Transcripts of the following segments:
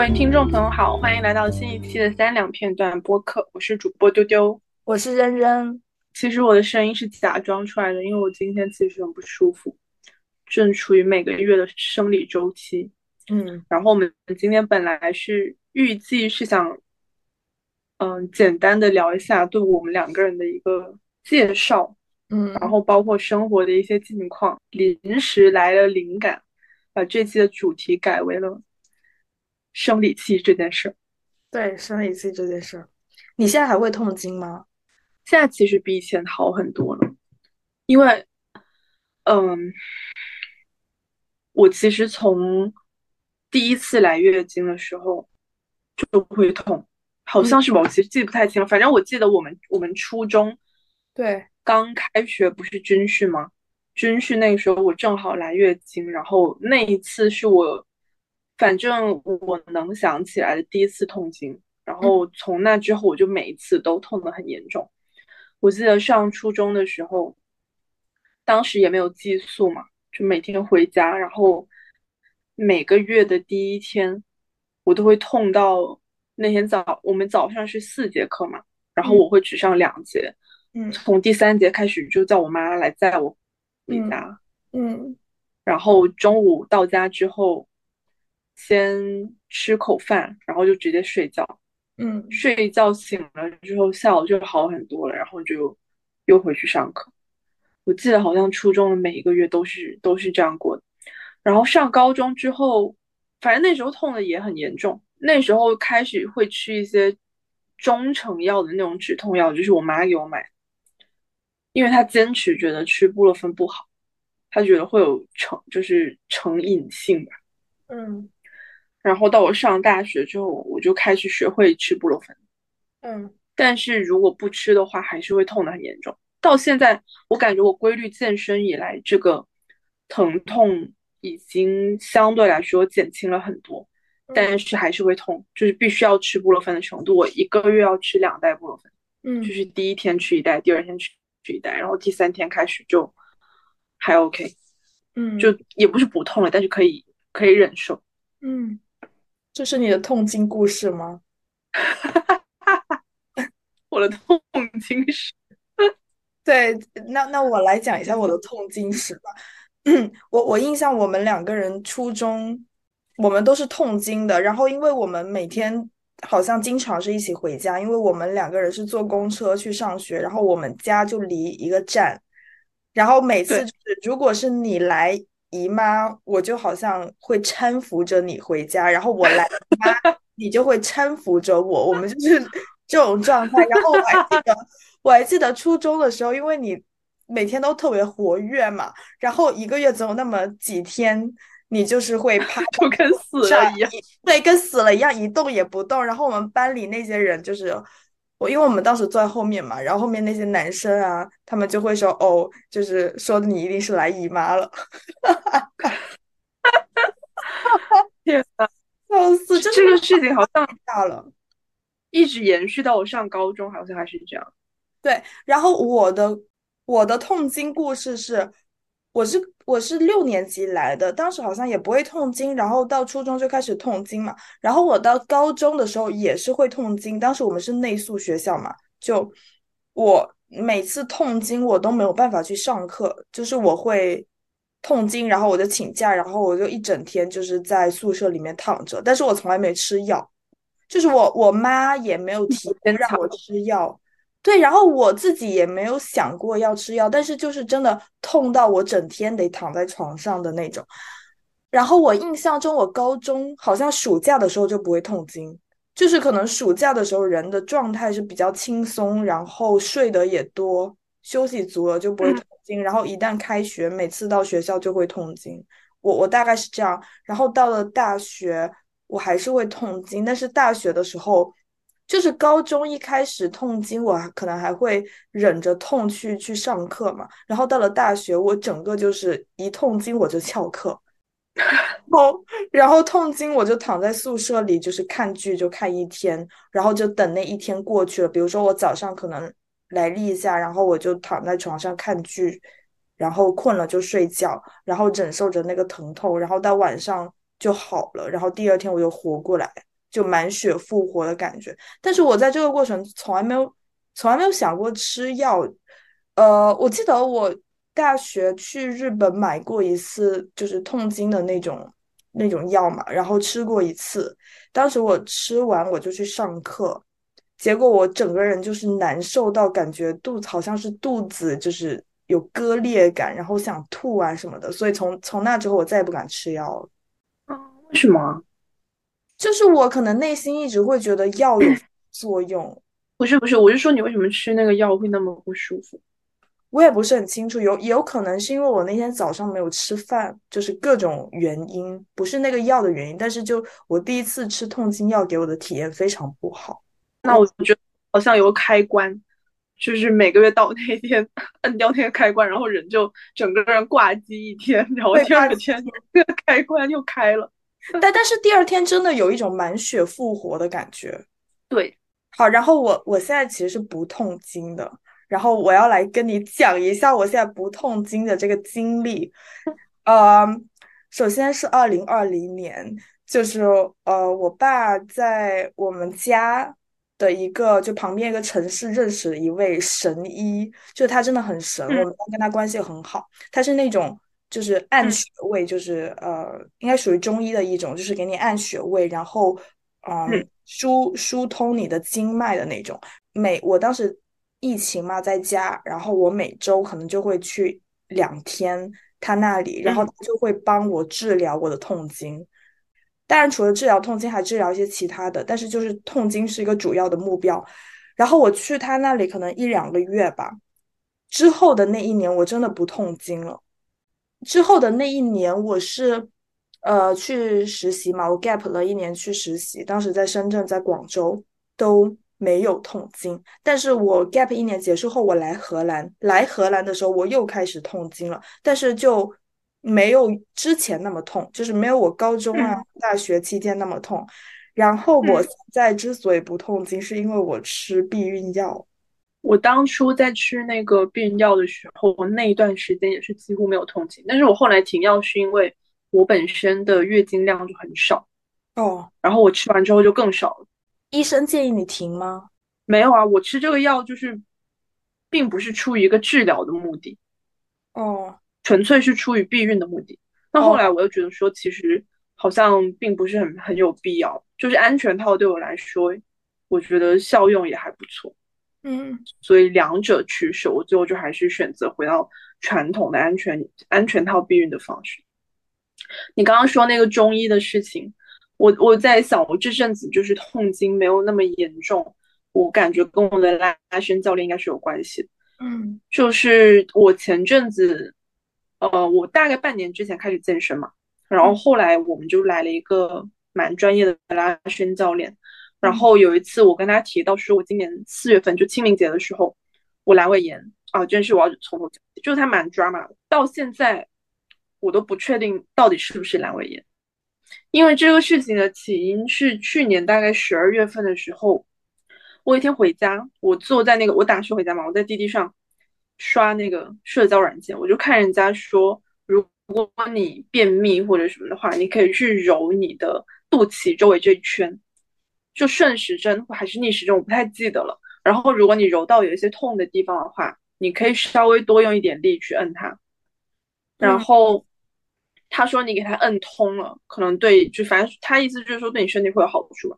位听众朋友好，欢迎来到新一期的三两片段播客，我是主播丢丢，我是扔扔。其实我的声音是假装出来的，因为我今天其实很不舒服，正处于每个月的生理周期。嗯，然后我们今天本来是预计是想，嗯，简单的聊一下对我们两个人的一个介绍，嗯，然后包括生活的一些近况，临时来了灵感，把这期的主题改为了生理期这件事儿。对，生理期这件事儿，你现在还会痛经吗？现在其实比以前好很多了，因为，嗯，我其实从第一次来月经的时候就会痛，好像是吧，我其实记不太清了。反正我记得我们我们初中对刚开学不是军训吗？军训那个时候我正好来月经，然后那一次是我反正我能想起来的第一次痛经，然后从那之后我就每一次都痛得很严重。我记得上初中的时候，当时也没有寄宿嘛，就每天回家，然后每个月的第一天，我都会痛到那天早，我们早上是四节课嘛，然后我会只上两节，嗯。从第三节开始就叫我妈来载我回家，嗯。然后中午到家之后，先吃口饭，然后就直接睡觉。嗯睡一觉醒了之后，下午就好很多了，然后就又回去上课。我记得好像初中的每一个月都是都是这样过的。然后上高中之后，反正那时候痛的也很严重。那时候开始会吃一些中成药的那种止痛药，就是我妈给我买，因为她坚持觉得吃布洛芬不好，她觉得会有成就是成瘾性吧。嗯然后到我上大学之后，我就开始学会吃布洛芬。嗯但是如果不吃的话，还是会痛的很严重。到现在，我感觉我规律健身以来，这个疼痛已经相对来说减轻了很多，但是还是会痛，就是必须要吃布洛芬的程度。我一个月要吃两袋布洛芬，嗯就是第一天吃一袋，第二天吃吃一袋，然后第三天开始就还 OK，嗯，就也不是不痛了，但是可以可以忍受。嗯，这是你的痛经故事吗？我的痛经史，对，那那我来讲一下我的痛经史吧。我我印象我们两个人初中，我们都是痛经的。然后因为我们每天好像经常是一起回家，因为我们两个人是坐公车去上学，然后我们家就离一个站。然后每次就是如果是你来姨妈，我就好像会搀扶着你回家，然后我来姨妈，你就会搀扶着我，我们就是 这种状态。然后我还记得，我还记得初中的时候，因为你每天都特别活跃嘛，然后一个月总有那么几天，你就是会趴 就跟死了一样。对，跟死了一样，一动也不动。然后我们班里那些人就是我，因为我们当时坐在后面嘛，然后后面那些男生啊，他们就会说哦，就是说你一定是来姨妈了，天呐，笑死，真这个事情好像大了。一直延续到我上高中，好像还是这样。对，然后我的我的痛经故事是，我是我是六年级来的，当时好像也不会痛经，然后到初中就开始痛经嘛，然后我到高中的时候也是会痛经，当时我们是内宿学校嘛，就我每次痛经我都没有办法去上课，就是我会痛经，然后我就请假，然后我就一整天就是在宿舍里面躺着，但是我从来没吃药，就是我我妈也没有提坚强让我吃药。对，然后我自己也没有想过要吃药，但是就是真的痛到我整天得躺在床上的那种。然后我印象中，我高中好像暑假的时候就不会痛经，就是可能暑假的时候人的状态是比较轻松，然后睡得也多，休息足了就不会痛经。然后一旦开学，每次到学校就会痛经。我我大概是这样。然后到了大学，我还是会痛经，但是大学的时候。就是高中一开始痛经，我可能还会忍着痛去去上课嘛。然后到了大学，我整个就是一痛经我就翘课，然后然后痛经我就躺在宿舍里，就是看剧就看一天，然后就等那一天过去了。比如说我早上可能来例假，然后我就躺在床上看剧，然后困了就睡觉，然后忍受着那个疼痛，然后到晚上就好了，然后第二天我又活过来。就满血复活的感觉。但是我在这个过程从来没有从来没有想过吃药。呃，我记得我大学去日本买过一次，就是痛经的那种那种药嘛，然后吃过一次。当时我吃完我就去上课，结果我整个人就是难受到感觉肚子好像是肚子就是有割裂感，然后想吐啊什么的。所以从从那之后我再也不敢吃药了。啊，为什么？就是我可能内心一直会觉得药有 作用。不是不是，我是说你为什么吃那个药会那么不舒服？我也不是很清楚，有也有可能是因为我那天早上没有吃饭，就是各种原因，不是那个药的原因。但是就我第一次吃痛经药，给我的体验非常不好。那我觉得好像有个开关，就是每个月到那天摁掉那个开关，然后人就整个人挂机一天，然后第二天那个开关又开了。但但是第二天真的有一种满血复活的感觉。对，好，然后我我现在其实是不痛经的。然后我要来跟你讲一下我现在不痛经的这个经历。呃，首先是二零二零年，就是呃，我爸在我们家的一个就旁边一个城市认识了一位神医，就他真的很神，我们跟他关系很好。他是那种就是按穴位，就是呃，应该属于中医的一种，就是给你按穴位，然后嗯，疏疏通你的经脉的那种。每我当时。疫情嘛，在家，然后我每周可能就会去两天他那里，然后他就会帮我治疗我的痛经。当然，除了治疗痛经，还治疗一些其他的，但是就是痛经是一个主要的目标。然后我去他那里可能一两个月吧，之后的那一年我真的不痛经了。之后的那一年我是呃去实习嘛，我 gap 了一年去实习，当时在深圳，在广州都。没有痛经，但是我 gap 一年结束后，我来荷兰，来荷兰的时候我又开始痛经了，但是就没有之前那么痛，就是没有我高中啊、大学期间那么痛。然后我现在之所以不痛经，是因为我吃避孕药。我当初在吃那个避孕药的时候，那一段时间也是几乎没有痛经，但是我后来停药是因为我本身的月经量就很少哦，然后我吃完之后就更少了。医生建议你停吗？没有啊，我吃这个药就是，并不是出于一个治疗的目的，哦，纯粹是出于避孕的目的。那后来我又觉得说，其实好像并不是很很有必要，就是安全套对我来说，我觉得效用也还不错，嗯，所以两者取舍，我最后就还是选择回到传统的安全安全套避孕的方式。你刚刚说那个中医的事情。我我在想，我这阵子就是痛经没有那么严重，我感觉跟我的拉伸教练应该是有关系的。嗯，就是我前阵子，呃，我大概半年之前开始健身嘛，然后后来我们就来了一个蛮专业的拉伸教练，然后有一次我跟他提到说，我今年四月份就清明节的时候，我阑尾炎。啊，真是我要从头讲，就是他蛮 drama 的，到现在我都不确定到底是不是阑尾炎。因为这个事情的起因是去年大概十二月份的时候，我一天回家，我坐在那个我打车回家嘛，我在滴滴上刷那个社交软件，我就看人家说，如果你便秘或者什么的话，你可以去揉你的肚脐周围这一圈，就顺时针还是逆时针，我不太记得了。然后如果你揉到有一些痛的地方的话，你可以稍微多用一点力去摁它，然后。他说你给他摁通了，可能对，就反正他意思就是说对你身体会有好处。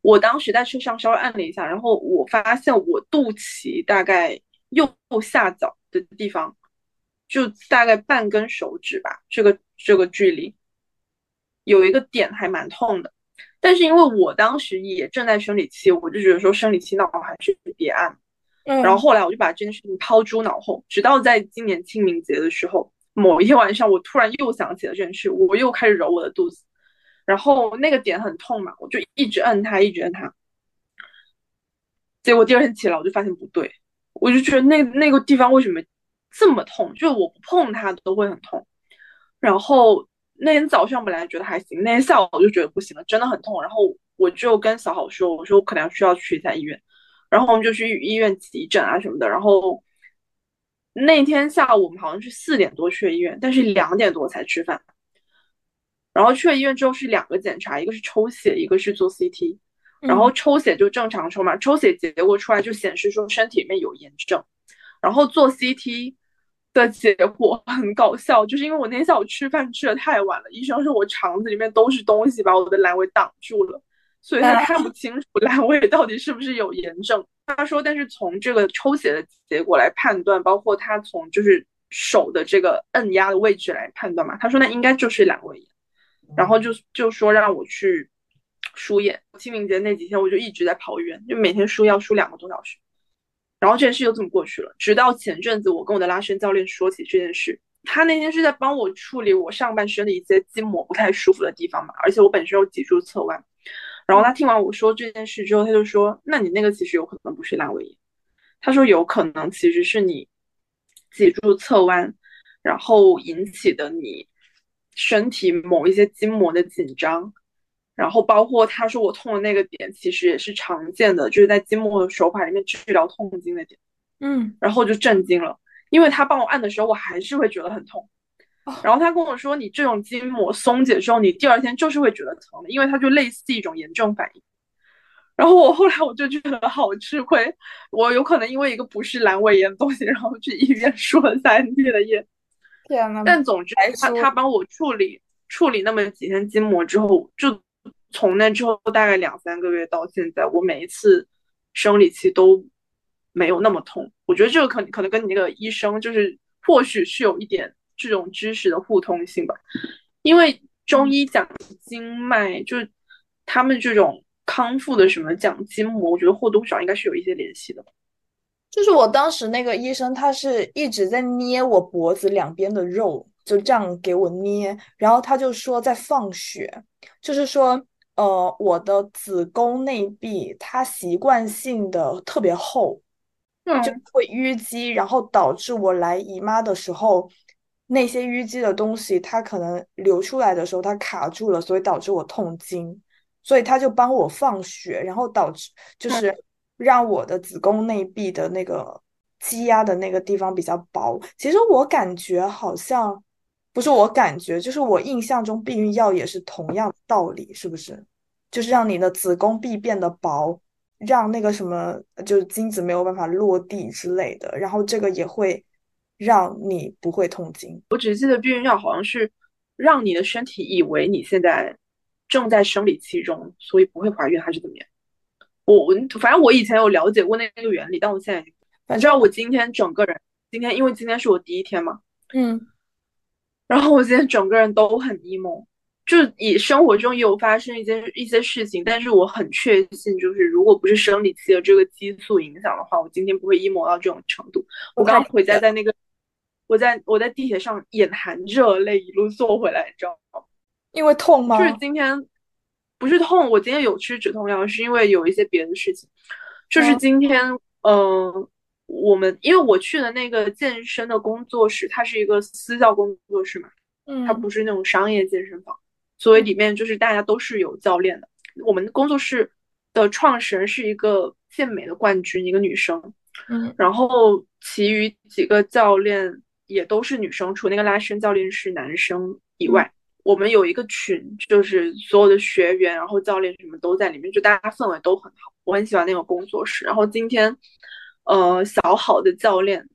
我当时在车上稍微按了一下，然后我发现我肚脐大概右下角的地方，就大概半根手指吧，这个这个距离有一个点还蛮痛的。但是因为我当时也正在生理期，我就觉得说生理期闹还是别按。然后后来我就把这件事情抛诸脑后，直到在今年清明节的时候。某一天晚上，我突然又想起了这件事，我又开始揉我的肚子，然后那个点很痛嘛，我就一直摁它，一直摁它。结果第二天起来，我就发现不对，我就觉得那那个地方为什么这么痛？就是我不碰它都会很痛。然后那天早上本来觉得还行，那天下午我就觉得不行了，真的很痛。然后我就跟小好说，我说我可能需要去一下医院。然后我们就去医院急诊啊什么的，然后。那天下午我们好像是四点多去的医院，但是两点多才吃饭。然后去了医院之后是两个检查，一个是抽血，一个是做 CT。然后抽血就正常抽嘛，抽血结果出来就显示说身体里面有炎症。然后做 CT 的结果 很搞笑，就是因为我那天下午吃饭吃的太晚了，医生说我肠子里面都是东西，把我的阑尾挡住了，所以他看不清楚阑尾到底是不是有炎症。他说，但是从这个抽血的结果来判断，包括他从就是手的这个按压的位置来判断嘛，他说那应该就是阑尾炎。然后就就说让我去输液。清明节那几天我就一直在跑医院，就每天输药输两个多小时。然后这件事就这么过去了。直到前阵子我跟我的拉伸教练说起这件事，他那天是在帮我处理我上半身的一些筋膜不太舒服的地方嘛，而且我本身有脊柱侧弯。然后他听完我说这件事之后，他就说：“那你那个其实有可能不是阑尾炎。”他说：“有可能其实是你脊柱侧弯，然后引起的你。”身体某一些筋膜的紧张，然后包括他说我痛的那个点，其实也是常见的，就是在筋膜的手法里面治疗痛经的点。嗯，然后就震惊了，因为他帮我按的时候，我还是会觉得很痛。然后他跟我说，你这种筋膜松解之后，你第二天就是会觉得疼的，因为它就类似一种炎症反应。然后我后来我就觉得好吃亏，我有可能因为一个不是阑尾炎的东西，然后去医院 输了三天的液。但总之，他他帮我处理处理那么几天筋膜之后，就从那之后大概两三个月到现在，我每一次生理期都没有那么痛。我觉得这个可可能跟你那个医生就是或许是有一点这种知识的互通性吧，因为中医讲经脉，就是他们这种康复的什么讲筋膜，我觉得或多或少应该是有一些联系的。就是我当时那个医生，他是一直在捏我脖子两边的肉，就这样给我捏，然后他就说在放血，就是说，呃，我的子宫内壁它习惯性的特别厚，就会淤积，然后导致我来姨妈的时候，那些淤积的东西它可能流出来的时候它卡住了，所以导致我痛经，所以他就帮我放血，然后导致就是。让我的子宫内壁的那个积压的那个地方比较薄。其实我感觉好像不是我感觉，就是我印象中避孕药也是同样的道理，是不是？就是让你的子宫壁变得薄，让那个什么就是精子没有办法落地之类的。然后这个也会让你不会痛经。我只记得避孕药好像是让你的身体以为你现在正在生理期中，所以不会怀孕，还是怎么样？我我反正我以前有了解过那个原理，但我现在反正我今天整个人今天因为今天是我第一天嘛，嗯，然后我今天整个人都很 emo，就以生活中也有发生一些一些事情，但是我很确信，就是如果不是生理期的这个激素影响的话，我今天不会 emo 到这种程度。我刚回家在那个我在我在地铁上眼含热泪一路坐回来，你知道吗？因为痛吗？就是今天。不是痛，我今天有吃止痛药，是因为有一些别的事情。就是今天，嗯，我们因为我去的那个健身的工作室，它是一个私教工作室嘛，嗯，它不是那种商业健身房，所以里面就是大家都是有教练的。我们工作室的创始人是一个健美的冠军，一个女生，嗯，然后其余几个教练也都是女生，除那个拉伸教练是男生以外。我们有一个群，就是所有的学员，然后教练什么都在里面，就大家氛围都很好。我很喜欢那个工作室。然后今天，呃，小好的教练，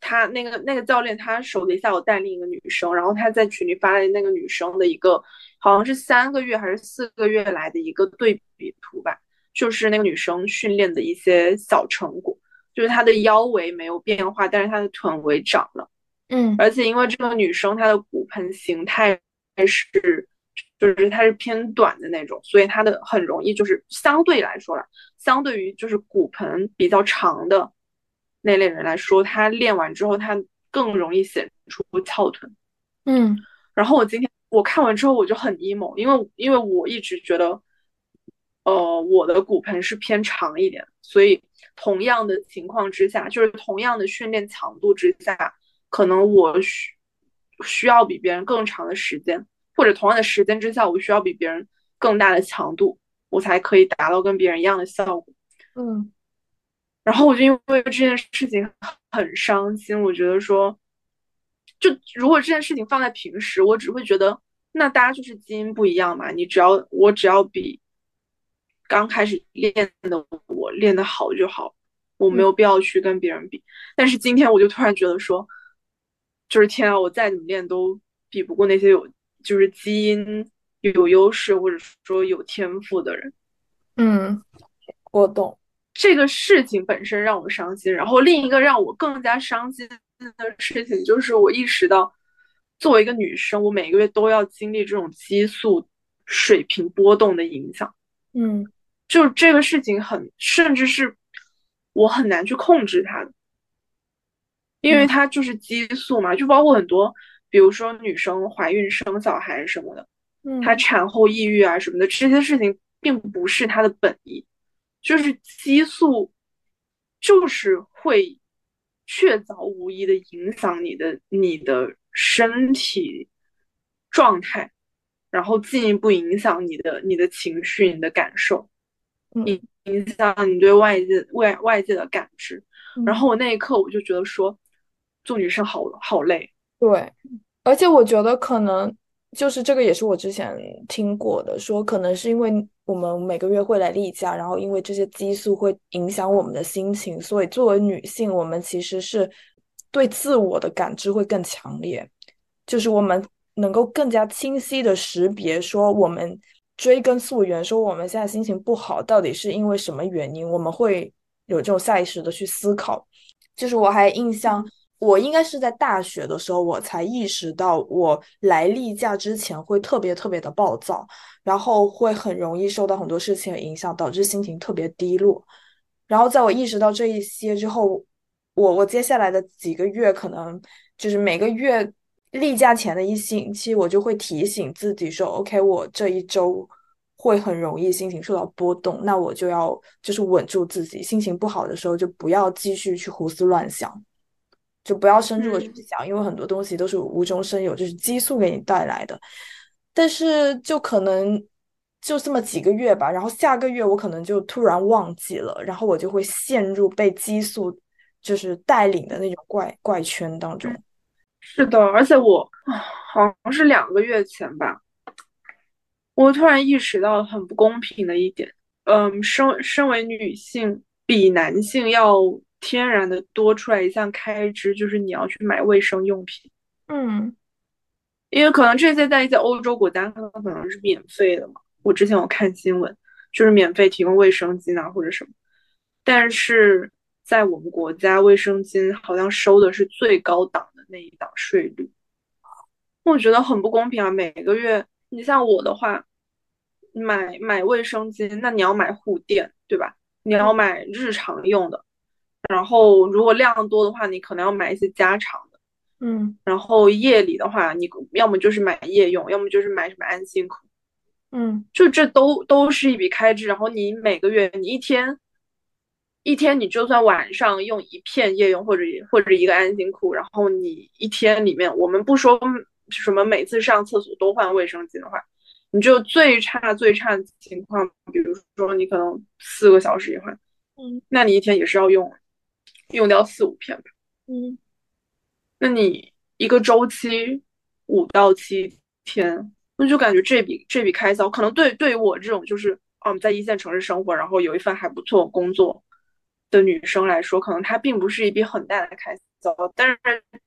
他那个那个教练，他手底下有带另一个女生，然后他在群里发了那个女生的一个，好像是三个月还是四个月来的一个对比图吧，就是那个女生训练的一些小成果，就是她的腰围没有变化，但是她的臀围长了，嗯，而且因为这个女生她的骨盆形态。是，就是它是偏短的那种，所以它的很容易就是相对来说啦，相对于就是骨盆比较长的那类人来说，他练完之后他更容易显出翘臀。嗯，然后我今天我看完之后我就很 emo，因为因为我一直觉得，呃，我的骨盆是偏长一点，所以同样的情况之下，就是同样的训练强度之下，可能我需。需要比别人更长的时间，或者同样的时间之下，我需要比别人更大的强度，我才可以达到跟别人一样的效果。嗯，然后我就因为这件事情很伤心。我觉得说，就如果这件事情放在平时，我只会觉得那大家就是基因不一样嘛。你只要我只要比刚开始练的我练的好就好，我没有必要去跟别人比。但是今天我就突然觉得说，就是天啊，我再怎么练都比不过那些有就是基因有优势或者说有天赋的人。嗯，我懂。这个事情本身让我伤心，然后另一个让我更加伤心的事情就是我意识到，作为一个女生，我每个月都要经历这种激素水平波动的影响。嗯，就这个事情很，甚至是我很难去控制它的，因为它就是激素嘛，就包括很多，比如说女生怀孕生小孩什么的，嗯，她产后抑郁啊什么的，这些事情并不是她的本意。就是激素，就是会确凿无疑的影响你的你的身体状态，然后进一步影响你的你的情绪、你的感受，影影响你对外界外外界的感知。然后我那一刻我就觉得说，做女生好好累。对，而且我觉得可能就是这个也是我之前听过的，说可能是因为。我们每个月会来例假，然后因为这些激素会影响我们的心情，所以作为女性，我们其实是对自我的感知会更强烈，就是我们能够更加清晰的识别，说我们追根溯源，说我们现在心情不好，到底是因为什么原因？我们会有这种下意识的去思考。就是我还印象。我应该是在大学的时候，我才意识到，我来例假之前会特别特别的暴躁，然后会很容易受到很多事情的影响，导致心情特别低落。然后在我意识到这一些之后，我我接下来的几个月，可能就是每个月例假前的一星期，我就会提醒自己说：“OK，我这一周会很容易心情受到波动，那我就要就是稳住自己，心情不好的时候就不要继续去胡思乱想。”就不要深入的去想，因为很多东西都是无中生有，就是激素给你带来的。但是就可能就这么几个月吧，然后下个月我可能就突然忘记了，然后我就会陷入被激素就是带领的那种怪怪圈当中。是的，而且我好像是两个月前吧，我突然意识到很不公平的一点，嗯，身身为女性比男性要。天然的多出来一项开支，就是你要去买卫生用品。嗯，因为可能这些在一些欧洲国家它可能是免费的嘛。我之前有看新闻，就是免费提供卫生巾啊或者什么。但是在我们国家，卫生巾好像收的是最高档的那一档税率，我觉得很不公平啊。每个月，你像我的话，买买卫生巾，那你要买护垫，对吧？你要买日常用的。然后，如果量多的话，你可能要买一些加长的，嗯。然后夜里的话，你要么就是买夜用，要么就是买什么安心裤，嗯。就这都都是一笔开支。然后你每个月，你一天一天，你就算晚上用一片夜用或者或者一个安心裤，然后你一天里面，我们不说什么每次上厕所都换卫生巾的话，你就最差最差的情况，比如说你可能四个小时一换，嗯，那你一天也是要用。用掉四五片吧，嗯，那你一个周期五到七天，那就感觉这笔这笔开销可能对对于我这种就是嗯在一线城市生活，然后有一份还不错工作的女生来说，可能它并不是一笔很大的开销。但是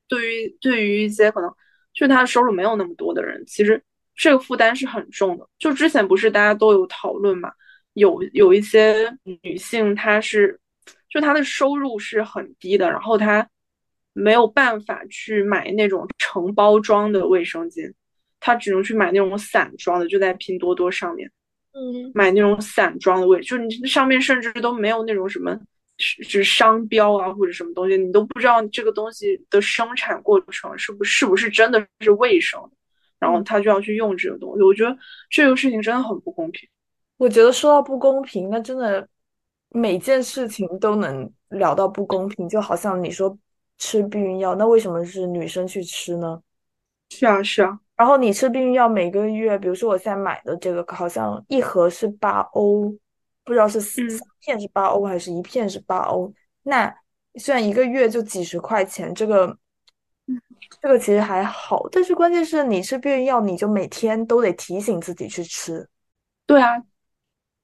对于对于一些可能就是她的收入没有那么多的人，其实这个负担是很重的。就之前不是大家都有讨论嘛，有有一些女性她是。就他的收入是很低的，然后他没有办法去买那种成包装的卫生巾，他只能去买那种散装的，就在拼多多上面，嗯，买那种散装的卫，就你上面甚至都没有那种什么是商标啊或者什么东西，你都不知道这个东西的生产过程是不是不是真的是卫生，然后他就要去用这个东西，我觉得这个事情真的很不公平。我觉得说到不公平，那真的。每件事情都能聊到不公平，就好像你说吃避孕药，那为什么是女生去吃呢？是啊，是啊。然后你吃避孕药，每个月，比如说我现在买的这个，好像一盒是八欧，不知道是三片是八欧还是一片是八欧。那虽然一个月就几十块钱，这个这个其实还好，但是关键是你吃避孕药，你就每天都得提醒自己去吃。对啊，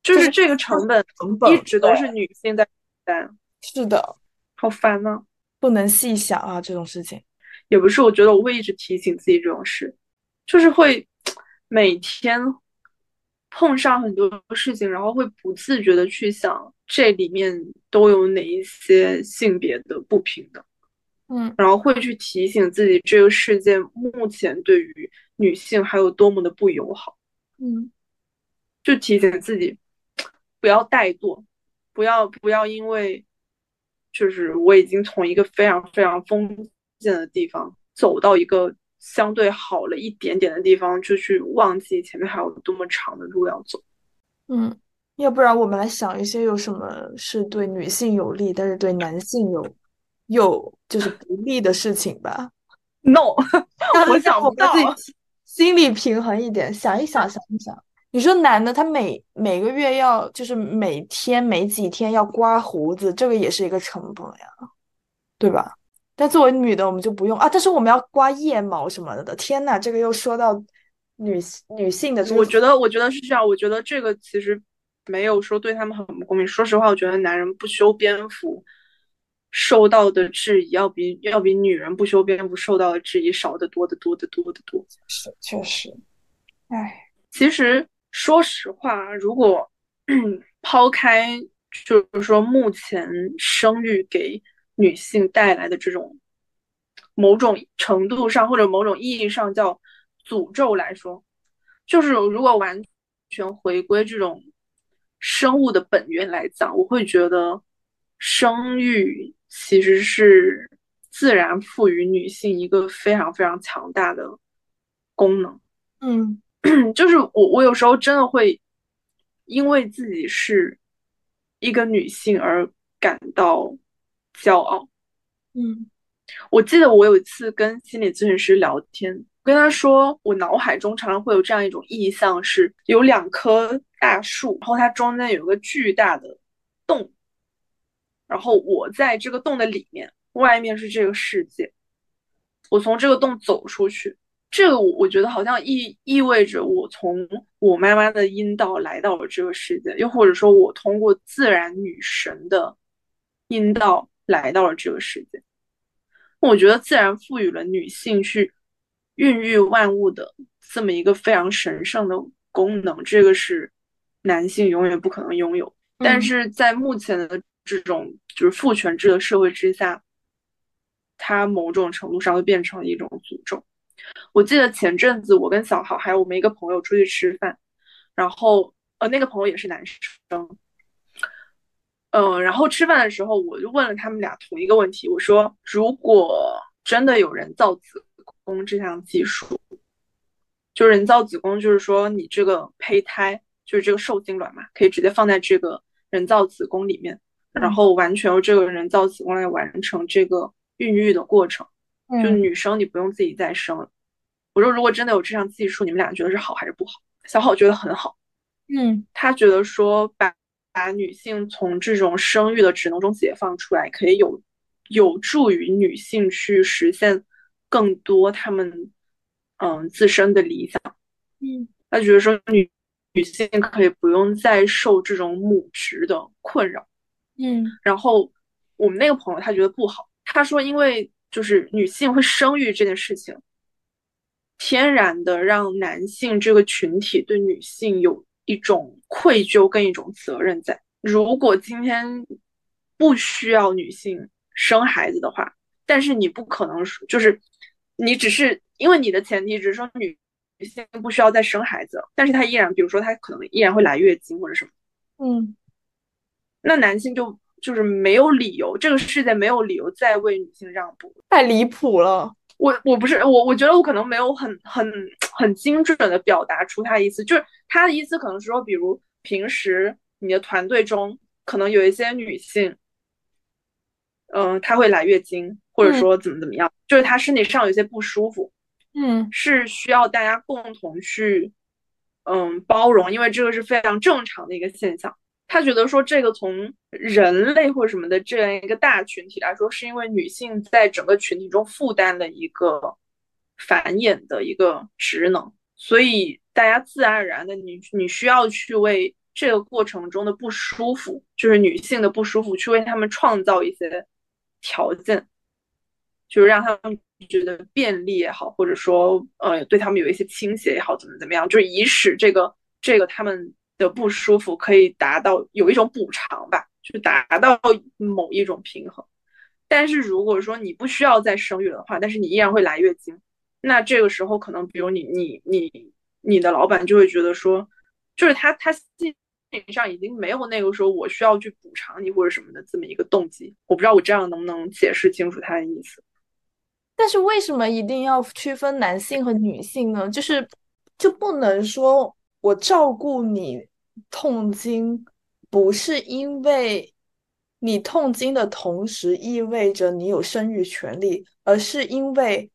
就是这个成本成本一直都是女性在担，是的，好烦呐、不能细想啊，这种事情。也不是，我觉得我会一直提醒自己这种事，就是会每天碰上很多事情，然后会不自觉的去想这里面都有哪一些性别的不平等，嗯。然后会去提醒自己这个世界目前对于女性还有多么的不友好，嗯。就提醒自己不要怠惰，不要不要因为就是我已经从一个非常非常封建的地方走到一个相对好了一点点的地方，就去忘记前面还有多么长的路要走。嗯，要不然我们来想一些有什么是对女性有利，但是对男性有有就是不利的事情吧。No，我想我不到。们自己心理平衡一点，想一想，想一想。你说男的他每每个月要就是每天每几天要刮胡子，这个也是一个成本呀，对吧？但作为女的我们就不用啊，但是我们要刮腋毛什么的。天呐，这个又说到女女性的这个，我觉得，我觉得是这样。我觉得这个其实没有说对他们很不公平。说实话，我觉得男人不修边幅受到的质疑，要比要比女人不修边幅受到的质疑少得多得多得多得多。是确实，唉，其实说实话，如果 抛开就是说目前生育给女性带来的这种某种程度上或者某种意义上叫诅咒来说，就是如果完全回归这种生物的本源来讲，我会觉得生育其实是自然赋予女性一个非常非常强大的功能。嗯 就是我，我有时候真的会因为自己是一个女性而感到骄傲。嗯我记得我有一次跟心理咨询师聊天，跟他说，我脑海中常常会有这样一种意象，是有两棵大树，然后它中间有个巨大的洞，然后我在这个洞的里面，外面是这个世界，我从这个洞走出去，这个我我觉得好像意意味着我从我妈妈的阴道来到了这个世界，又或者说我通过自然女神的阴道来到了这个世界。我觉得自然赋予了女性去孕育万物的这么一个非常神圣的功能，这个是男性永远不可能拥有。但是在目前的这种就是父权制的社会之下，它某种程度上会变成一种诅咒。我记得前阵子我跟小豪还有我们一个朋友出去吃饭，然后呃那个朋友也是男生，嗯，然后吃饭的时候我就问了他们俩同一个问题，我说如果真的有人造子宫这项技术，就人造子宫，就是说你这个胚胎就是这个受精卵嘛，可以直接放在这个人造子宫里面，然后完全由这个人造子宫来完成这个孕育的过程。就嗯女生你不用自己再生了。我说如果真的有这项技术，你们俩觉得是好还是不好？小好觉得很好，嗯他觉得说把把女性从这种生育的职能中解放出来，可以有有助于女性去实现更多她们嗯自身的理想。嗯他觉得说女女性可以不用再受这种母职的困扰。嗯然后我们那个朋友他觉得不好，他说因为就是女性会生育这件事情，天然的让男性这个群体对女性有一种愧疚跟一种责任在。如果今天不需要女性生孩子的话，但是你不可能说就是你只是因为你的前提只是说女女性不需要再生孩子了，但是她依然比如说她可能依然会来月经或者什么。嗯那男性就就是没有理由，这个世界没有理由再为女性让步。太离谱了。我我不是我，我觉得我可能没有很很很精准的表达出他的意思，就是他的意思可能是说，比如平时你的团队中可能有一些女性，嗯、她会来月经，或者说怎么怎么样，就是她身体上有些不舒服，嗯是需要大家共同去嗯包容，因为这个是非常正常的一个现象。他觉得说这个从人类或什么的这样一个大群体来说，是因为女性在整个群体中负担了一个繁衍的一个职能，所以大家自然而然的，你你需要去为这个过程中的不舒服，就是女性的不舒服，去为他们创造一些条件，就是让他们觉得便利也好，或者说呃对他们有一些倾斜也好，怎么怎么样，就是以使这个这个他们。的不舒服可以达到有一种补偿吧，就达到某一种平衡。但是如果说你不需要再生育的话，但是你依然会来月经，那这个时候可能，比如你你你你的老板就会觉得说，就是他他心理上已经没有那个说我需要去补偿你或者什么的这么一个动机。我不知道我这样能不能解释清楚他的意思。但是为什么一定要区分男性和女性呢？就是就不能说。我照顾你痛经，不是因为你痛经的同时意味着你有生育权利，而是因为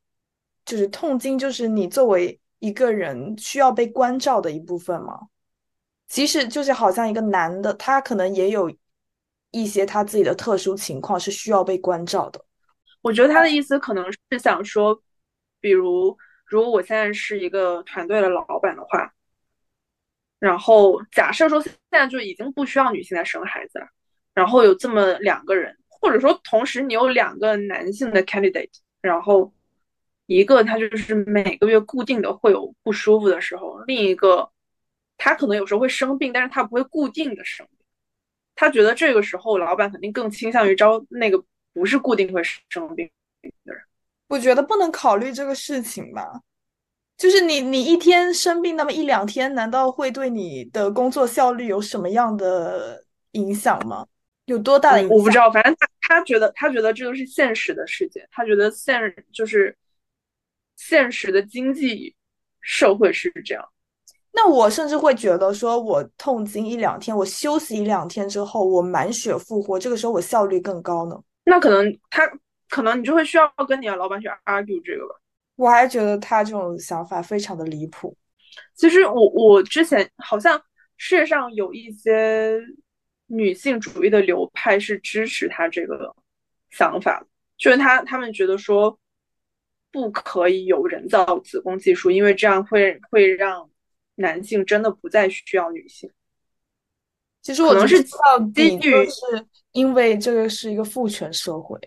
就是痛经就是你作为一个人需要被关照的一部分吗？即使就是好像一个男的，他可能也有一些他自己的特殊情况是需要被关照的。我觉得他的意思可能是想说，比如如果我现在是一个团队的老板的话。然后假设说现在就已经不需要女性来生孩子了，然后有这么两个人，或者说同时你有两个男性的 candidate，然后一个他就是每个月固定的会有不舒服的时候，另一个他可能有时候会生病，但是他不会固定的生病。他觉得这个时候老板肯定更倾向于招那个不是固定会生病的人。我觉得不能考虑这个事情吧。就是你，你一天生病那么一两天，难道会对你的工作效率有什么样的影响吗？有多大的影响？我不知道，反正他他觉得，他觉得这都是现实的世界，他觉得现就是现实的经济社会是这样。那我甚至会觉得，说我痛经一两天，我休息一两天之后，我满血复活，这个时候我效率更高呢。那可能他可能你就会需要跟你的老板去 argue 这个吧。我还觉得他这种想法非常的离谱。其实我我之前好像世界上有一些女性主义的流派是支持他这个想法，就是他他们觉得说不可以有人造子宫技术，因为这样会会让男性真的不再需要女性。其实我能是基于是因为这个是一个父权社会。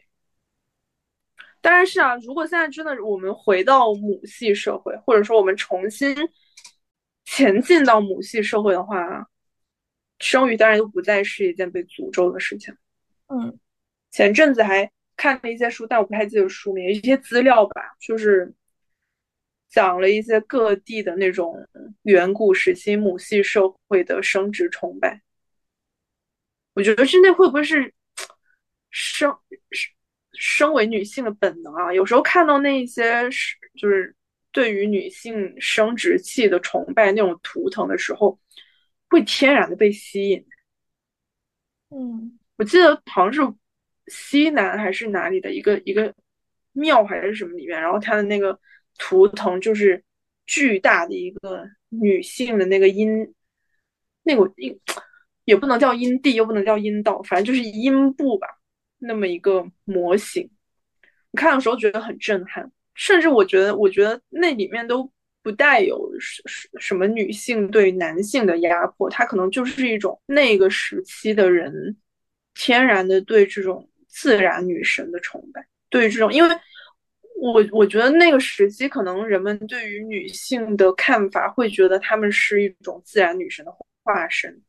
当然是啊，如果现在真的我们回到母系社会，或者说我们重新前进到母系社会的话，生育当然就不再是一件被诅咒的事情。嗯，前阵子还看了一些书，但我不太记得书名，一些资料吧，就是讲了一些各地的那种远古时期母系社会的生殖崇拜。我觉得这那会不会是生是？身为女性的本能啊，有时候看到那些是就是对于女性生殖器的崇拜那种图腾的时候，会天然的被吸引。嗯，我记得好像是西南还是哪里的一个一个庙还是什么里面，然后它的那个图腾就是巨大的一个女性的那个阴，那个阴也不能叫阴蒂，又不能叫阴道，反正就是阴部吧。那么一个模型，我看的时候觉得很震撼，甚至我觉得，我觉得那里面都不带有什什么女性对男性的压迫，它可能就是一种那个时期的人天然的对这种自然女神的崇拜，对于这种，因为我我觉得那个时期可能人们对于女性的看法会觉得她们是一种自然女神的化身，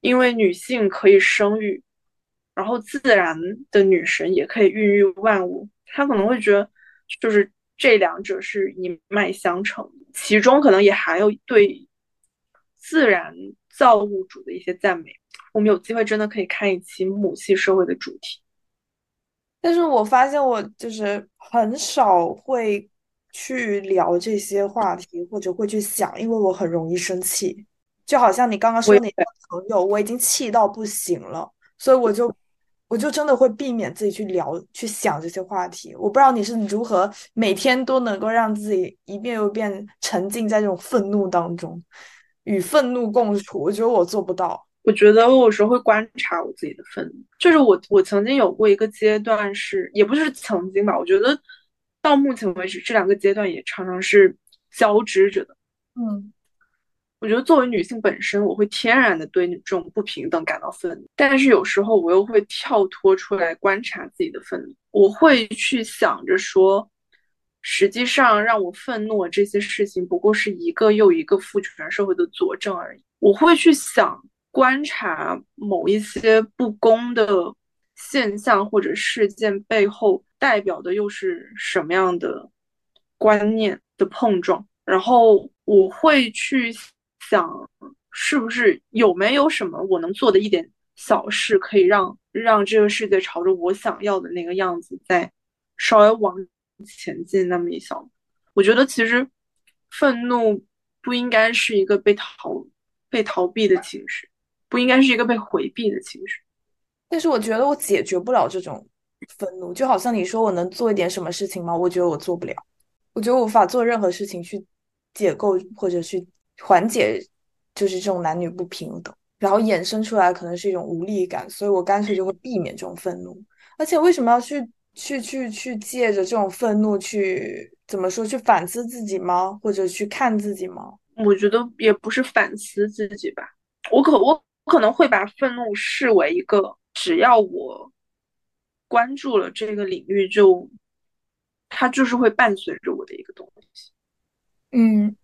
因为女性可以生育。然后，自然的女神也可以孕育万物。她可能会觉得，就是这两者是一脉相承，其中可能也含有对自然造物主的一些赞美。我们有机会真的可以看一期母系社会的主题。但是我发现我就是很少会去聊这些话题，或者会去想，因为我很容易生气。就好像你刚刚说那个朋友，我已经气到不行了，所以我就。我就真的会避免自己去聊、去想这些话题。我不知道你是如何每天都能够让自己一遍又一遍沉浸在这种愤怒当中，与愤怒共处。我觉得我做不到。我觉得我有时候会观察我自己的愤怒，就是我我曾经有过一个阶段是，也不是曾经吧，我觉得到目前为止这两个阶段也常常是交织着的。嗯，我觉得作为女性本身，我会天然的对这种不平等感到愤怒，但是有时候我又会跳脱出来观察自己的愤怒，我会去想着说。实际上，让我愤怒这些事情，不过是一个又一个父权社会的佐证而已。我会去想、观察某一些不公的现象或者事件背后代表的又是什么样的观念的碰撞，然后我会去想，是不是有没有什么我能做的一点小事，可以让让这个世界朝着我想要的那个样子在稍微往。前进那么一小，我觉得其实愤怒不应该是一个被逃被逃避的情绪，不应该是一个被回避的情绪。但是我觉得我解决不了这种愤怒，就好像你说我能做一点什么事情吗？我觉得我做不了，我觉得我无法做任何事情去解构或者去缓解，就是这种男女不平等，然后衍生出来可能是一种无力感，所以我干脆就会避免这种愤怒。而且为什么要去？去去去，借着这种愤怒去怎么说？去反思自己吗？或者去看自己吗？我觉得也不是反思自己吧。我可我可能会把愤怒视为一个，只要我关注了这个领域，就它就是会伴随着我的一个东西。嗯，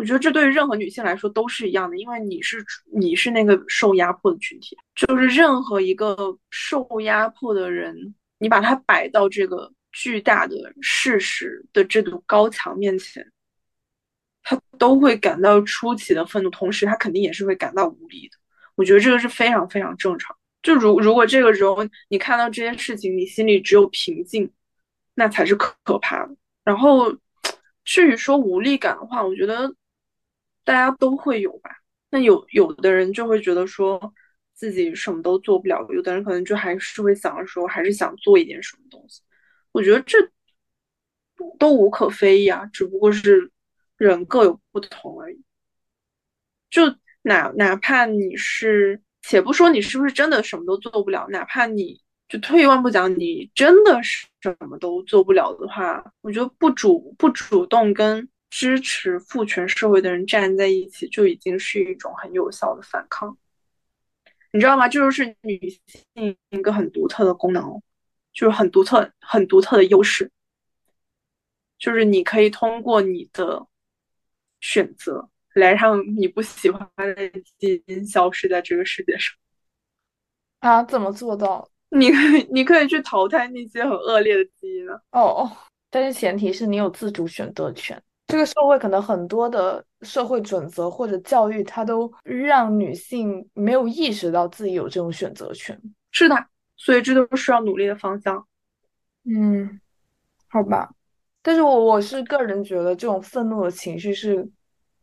我觉得这对于任何女性来说都是一样的，因为你是你是那个受压迫的群体，就是任何一个受压迫的人。你把它摆到这个巨大的事实的这堵高墙面前，他都会感到出奇的愤怒，同时他肯定也是会感到无力的。我觉得这个是非常非常正常。就如如果这个时候你看到这件事情，你心里只有平静，那才是可可怕的。然后至于说无力感的话，我觉得大家都会有吧。那有有的人就会觉得说。自己什么都做不了，有的人可能就还是会想着说，还是想做一点什么东西。我觉得这都无可非议啊，只不过是人各有不同而已。就哪哪怕你是，且不说你是不是真的什么都做不了，哪怕你就退一万步讲，你真的是什么都做不了的话，我觉得不主不主动跟支持父权社会的人站在一起，就已经是一种很有效的反抗。你知道吗？这就是女性一个很独特的功能哦，就是很独特、很独特的优势，就是你可以通过你的选择来让你不喜欢的基因消失在这个世界上。啊？怎么做到？你可以，你可以去淘汰那些很恶劣的基因啊。哦哦，但是前提是你有自主选择权。这个社会可能很多的社会准则或者教育，它都让女性没有意识到自己有这种选择权。是的，所以这都是要努力的方向。嗯，好吧。但是我我是个人觉得，这种愤怒的情绪是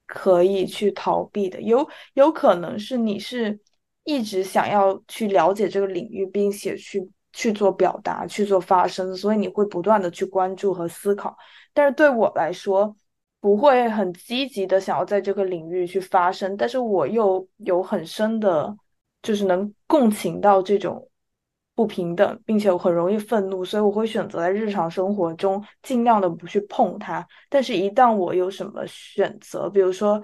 可以去逃避的。有有可能是你是一直想要去了解这个领域，并且去去做表达、去做发声，所以你会不断的去关注和思考。但是对我来说，不会很积极的想要在这个领域去发声，但是我又有很深的，就是能共情到这种不平等，并且我很容易愤怒，所以我会选择在日常生活中尽量的不去碰它。但是，一旦我有什么选择，比如说，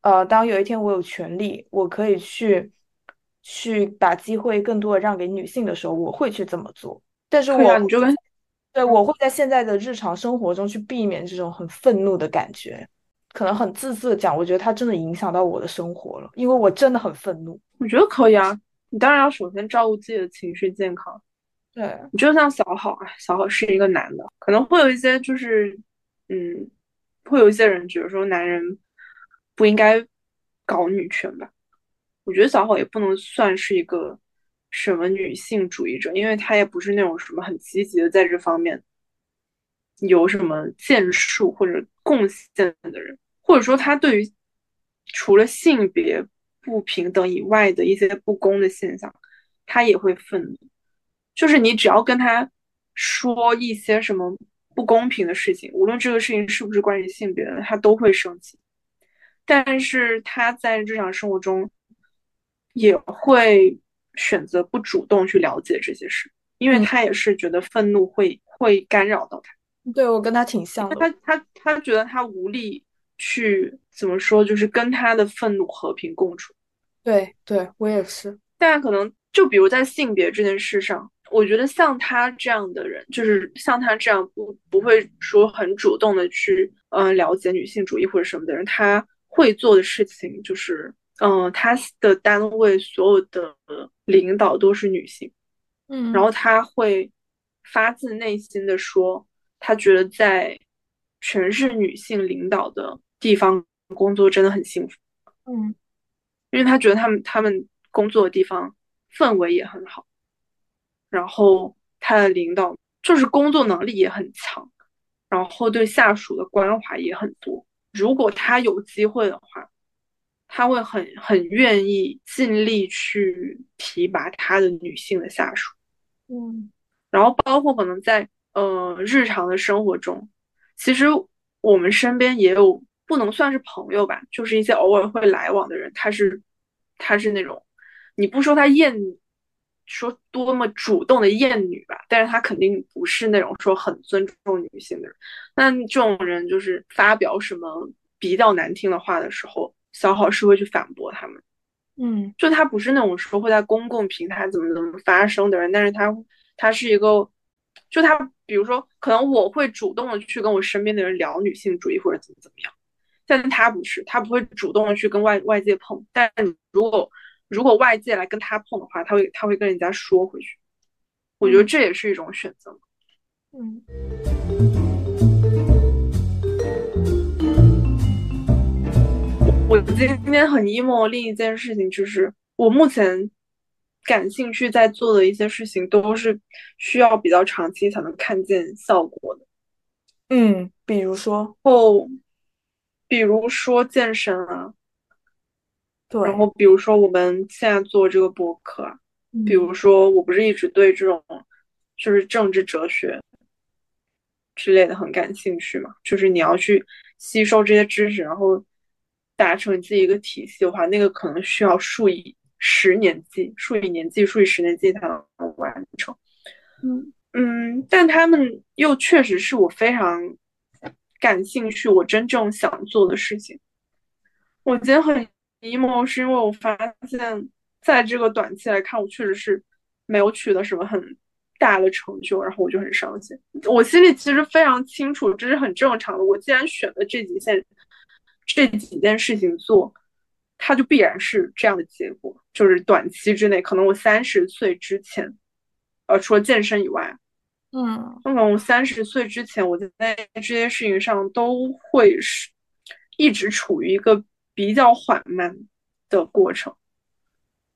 呃，当有一天我有权利，我可以去去把机会更多的让给女性的时候，我会去这么做。但是我你就跟。对，我会在现在的日常生活中去避免这种很愤怒的感觉，可能很自私的讲，我觉得它真的影响到我的生活了，因为我真的很愤怒。我觉得可以啊，你当然要首先照顾自己的情绪健康。对，你就像小好啊，小好是一个男的，可能会有一些就是，嗯，会有一些人觉得说男人不应该搞女权吧？我觉得小好也不能算是一个。什么女性主义者？因为他也不是那种什么很积极的在这方面有什么建树或者贡献的人，或者说他对于除了性别不平等以外的一些不公的现象，他也会愤怒。就是你只要跟他说一些什么不公平的事情，无论这个事情是不是关于性别的，他都会生气。但是他在日常生活中。也会选择不主动去了解这些事，因为他也是觉得愤怒会会干扰到他。对我跟他挺像的，他他他觉得他无力去怎么说，就是跟他的愤怒和平共处。对对，我也是。大家可能就比如在性别这件事上，我觉得像他这样的人，就是像他这样不不会说很主动的去嗯了解女性主义或者什么的人，他会做的事情就是嗯他的单位所有的领导都是女性，嗯，然后他会发自内心的说。他觉得在全是女性领导的地方工作真的很幸福，嗯，因为他觉得他们他们工作的地方氛围也很好，然后他的领导就是工作能力也很强，然后对下属的关怀也很多。如果他有机会的话，他会很很愿意尽力去提拔他的女性的下属，嗯，然后包括可能在。呃，日常的生活中，其实我们身边也有不能算是朋友吧，就是一些偶尔会来往的人。他是，他是那种，你不说他厌，说多么主动的厌女吧，但是他肯定不是那种说很尊重女性的人。那这种人就是发表什么比较难听的话的时候，小好是会去反驳他们。嗯，就他不是那种说会在公共平台怎么怎么发声的人，但是他他是一个。就他，比如说，可能我会主动的去跟我身边的人聊女性主义或者怎么怎么样，但他不是，他不会主动的去跟外外界碰。但如果如果外界来跟他碰的话，他会他会跟人家说回去。我觉得这也是一种选择。嗯。我今天很 emo，另一件事情就是我目前。感兴趣在做的一些事情都是需要比较长期才能看见效果的，嗯，比如说哦，比如说健身啊，对，然后比如说我们现在做这个博客啊，比如说我不是一直对这种就是政治哲学之类的很感兴趣嘛，就是你要去吸收这些知识，然后达成你自己一个体系的话，那个可能需要数以。十年计，数以年计，数以十年计才能完成。嗯嗯，但他们又确实是我非常感兴趣、我真正想做的事情。我今天很 emo，是因为我发现在这个短期来看，我确实是没有取得什么很大的成就，然后我就很伤心。我心里其实非常清楚，这是很正常的。我既然选了这几件这几件事情做。它就必然是这样的结果，就是短期之内，可能我三十岁之前，呃，除了健身以外，嗯，那么我三十岁之前，我在这些事情上都会是一直处于一个比较缓慢的过程，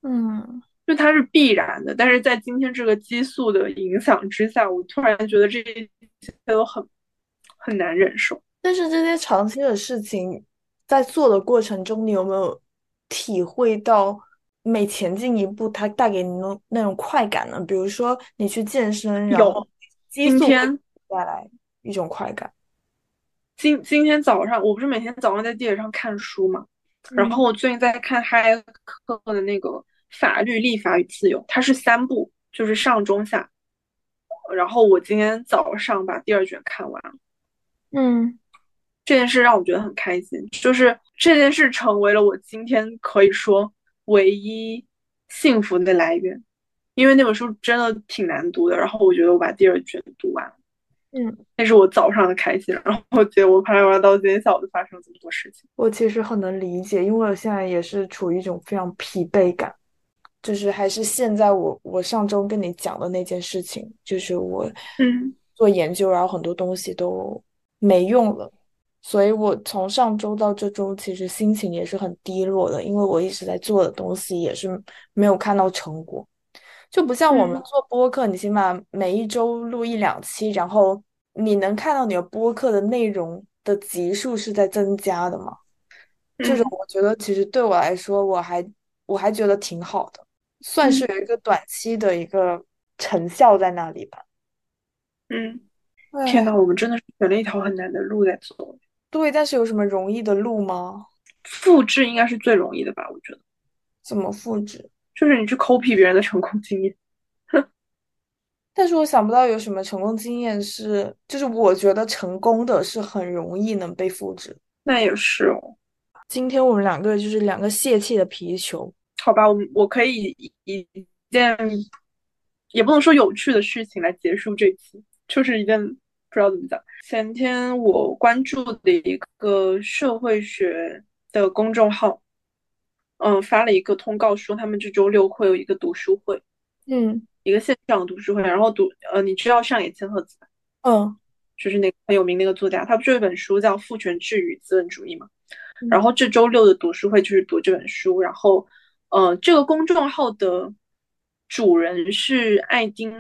嗯，就它是必然的。但是在今天这个激素的影响之下，我突然觉得这些都很很难忍受。但是这些长期的事情，在做的过程中，你有没有？体会到每前进一步，它带给你那那种快感呢？比如说你去健身，然后今天带来一种快感。今今天早上，我不是每天早上在地铁上看书嘛，然后我最近在看哈耶克的那个《法律、立法与自由》，它是三部，就是上中下。然后我今天早上把第二卷看完了。嗯。这件事让我觉得很开心，就是这件事成为了我今天可以说唯一幸福的来源，因为那本书真的挺难读的。然后我觉得我把第二卷读完了，嗯，那是我早上的开心。然后我觉得我爬完到今天下午就发生了这么多事情。我其实很能理解，因为我现在也是处于一种非常疲惫感，就是还是现在我我上周跟你讲的那件事情，就是我嗯做研究，然后很多东西都没用了。所以我从上周到这周，其实心情也是很低落的，因为我一直在做的东西也是没有看到成果，就不像我们做播客，你起码每一周录一两期，然后你能看到你的播客的内容的集数是在增加的嘛？这种我觉得其实对我来说，我还我还觉得挺好的，算是有一个短期的一个成效在那里吧。嗯，天呐，我们真的是选了一条很难的路在走。对，但是有什么容易的路吗？复制应该是最容易的吧？我觉得，怎么复制？就是你去 copy 别人的成功经验。但是我想不到有什么成功经验是，就是我觉得成功的是很容易能被复制。那也是哦。今天我们两个就是两个泄气的皮球。好吧，我我可以以一件也不能说有趣的事情来结束这期，就是一件不知道怎么讲。前天我关注的一个社会学的公众号，嗯，发了一个通告，说他们这周六会有一个读书会。嗯。一个线上读书会，然后读呃，你知道上野千鹤子吧？嗯，就是那个很有名那个作家，他不是有一本书叫《父权制与资本主义》嘛？然后这周六的读书会就是读这本书，然后呃，这个公众号的主人是爱丁，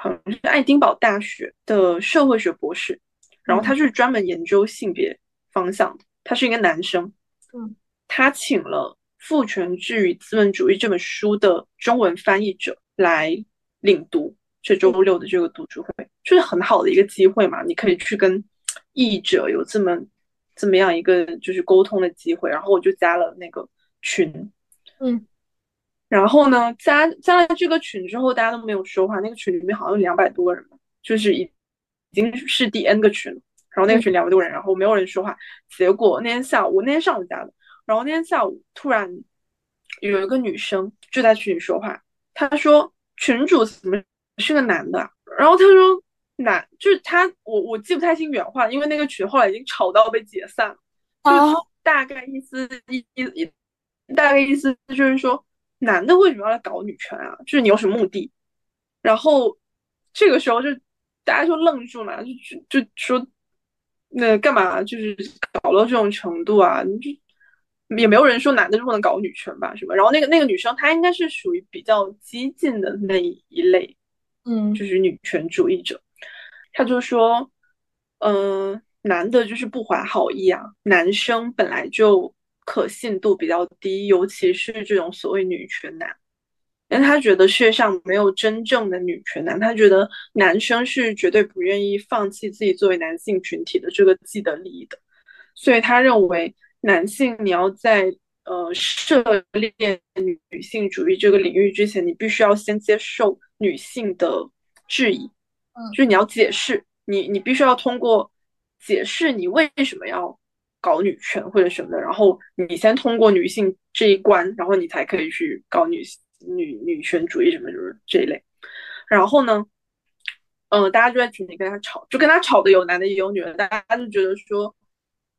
好像是爱丁堡大学的社会学博士，然后他是专门研究性别方向的，他是一个男生，嗯，他请了《父权制与资本主义》这本书的中文翻译者来。领读这周六的这个读书会，就是很好的一个机会嘛，你可以去跟译者有这么这么样一个就是沟通的机会。然后我就加了那个群，嗯，然后呢，加加了这个群之后，大家都没有说话。那个群里面好像有两百多个人吧，就是已已经是第 N 个群了。然后那个群两百多人，然后没有人说话。结果那天下午，我那天上午加的，然后那天下午突然有一个女生就在群里说话，她说。群主怎么是个男的？然后她说男就是她，我我记不太清原话，因为那个群后来已经吵到被解散了。啊，大概意思意意大概意思就是说，男的为什么要来搞女权啊？就是你有什么目的？然后这个时候就大家就愣住嘛，就就说那干嘛？就是搞到这种程度啊？你就。也没有人说男的就不能搞女权吧，什么？然后那个那个女生她应该是属于比较激进的那一类，嗯，就是女权主义者。她就说，嗯，男的就是不怀好意啊，男生本来就可信度比较低，尤其是这种所谓女权男，因为他觉得世界上没有真正的女权男，他觉得男生是绝对不愿意放弃自己作为男性群体的这个既得利益的，所以他认为。男性，你要在呃涉猎女性主义这个领域之前，你必须要先接受女性的质疑，嗯，就是你要解释，你你必须要通过解释你为什么要搞女权或者什么的，然后你先通过女性这一关，然后你才可以去搞女女女权主义什么就是这一类。然后呢，嗯，大家就在群里跟他吵，就跟他吵的有男的也有女的，大家就觉得说。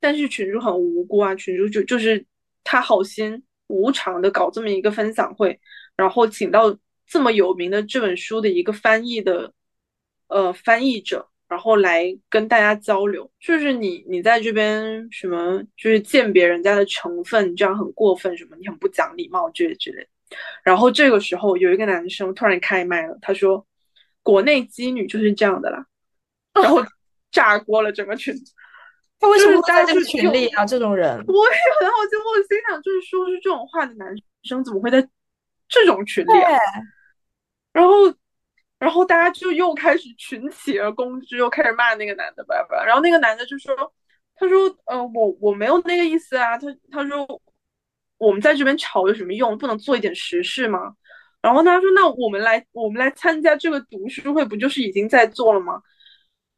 但是群主很无辜啊，群主就就是他好心无偿的搞这么一个分享会，然后请到这么有名的这本书的一个翻译的呃翻译者，然后来跟大家交流。就是你你在这边什么就是鉴别人家的成分，这样很过分，什么你很不讲礼貌之类之类。然后这个时候有一个男生突然开麦了，他说：“国内妓女就是这样的啦。”然后炸锅了整个群。他为什么在这个群里啊？这种人，我也很好奇。我心想，就是说出这种话的男生，怎么会在这种群里啊？然后，然后大家就又开始群起而攻之，又开始骂那个男的，拜拜。然后那个男的就说：“他说，呃，我我没有那个意思啊。他他说，我们在这边吵有什么用？不能做一点实事吗？然后他说，那我们来我们来参加这个读书会，不就是已经在做了吗？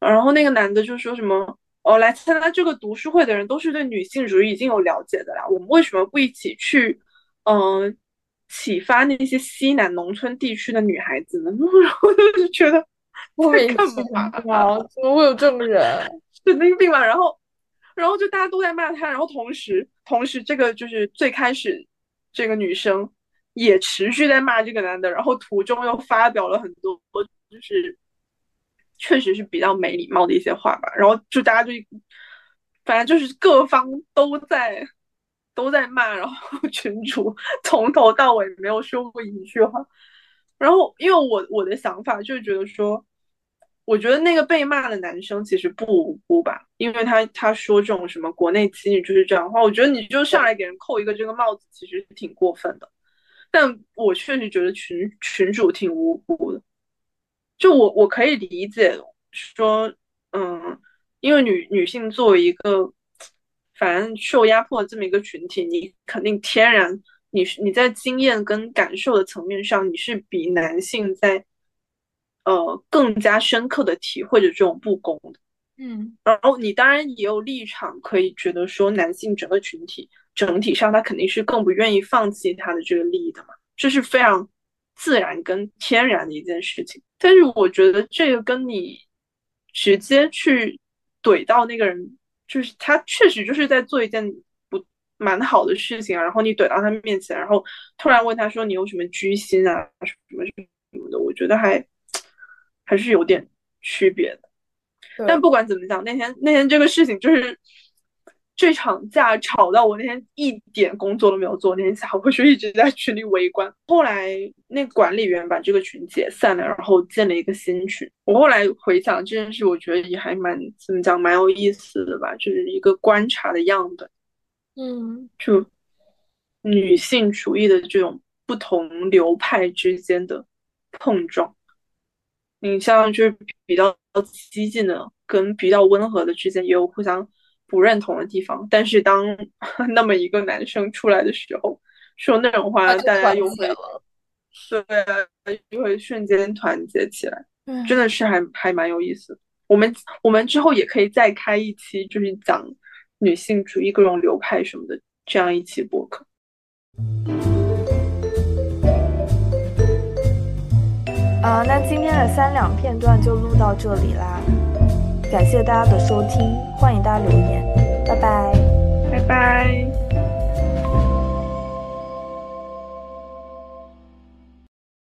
然后那个男的就说什么？”哦，来参加这个读书会的人都是对女性主义已经有了解的啦。我们为什么不一起去，嗯，启发那些西南农村地区的女孩子呢？然后就是觉得 在干嘛啊？怎么会有这种人？神经病吧！然后，然后就大家都在骂他，然后同时，同时这个就是最开始这个女生也持续在骂这个男的，然后途中又发表了很多就是。确实是比较没礼貌的一些话吧，然后就大家就，反正就是各方都在都在骂，然后 群主从头到尾没有说过一句话。然后因为我我的想法就是觉得说，我觉得那个被骂的男生其实不无辜吧，因为他他说这种什么国内妻女就是这样的话，我觉得你就上来给人扣一个这个帽子，其实挺过分的。但我确实觉得群群主挺无辜的。就我我可以理解说，嗯，因为女女性作为一个反正受压迫这么一个群体，你肯定天然你是你在经验跟感受的层面上，你是比男性在呃更加深刻的体会着这种不公的。嗯，然后你当然也有立场可以觉得说，男性整个群体整体上他肯定是更不愿意放弃他的这个利益的嘛，这是非常自然跟天然的一件事情。但是我觉得这个跟你直接去怼到那个人，就是他确实就是在做一件不蛮好的事情啊，然后你怼到他面前，然后突然问他说你有什么居心啊什么什么的，我觉得还还是有点区别的。但不管怎么讲，那天那天这个事情就是这场架吵到我那天一点工作都没有做，那天下午就一直在群里围观。后来那管理员把这个群解散了，然后建了一个新群。我后来回想这件事，我觉得也还蛮怎么讲，蛮有意思的吧，就是一个观察的样本。嗯，就女性主义的这种不同流派之间的碰撞。你像就是比较激进的跟比较温和的之间也有互相不认同的地方，但是当 那么一个男生出来的时候，说那种话，大家又会对，就会瞬间团结起来，真的是还还蛮有意思。我们我们之后也可以再开一期，就是讲女性主义各种流派什么的这样一期播客。啊，那今天的三两片段就录到这里啦，感谢大家的收听，欢迎大家留言，拜拜，拜拜。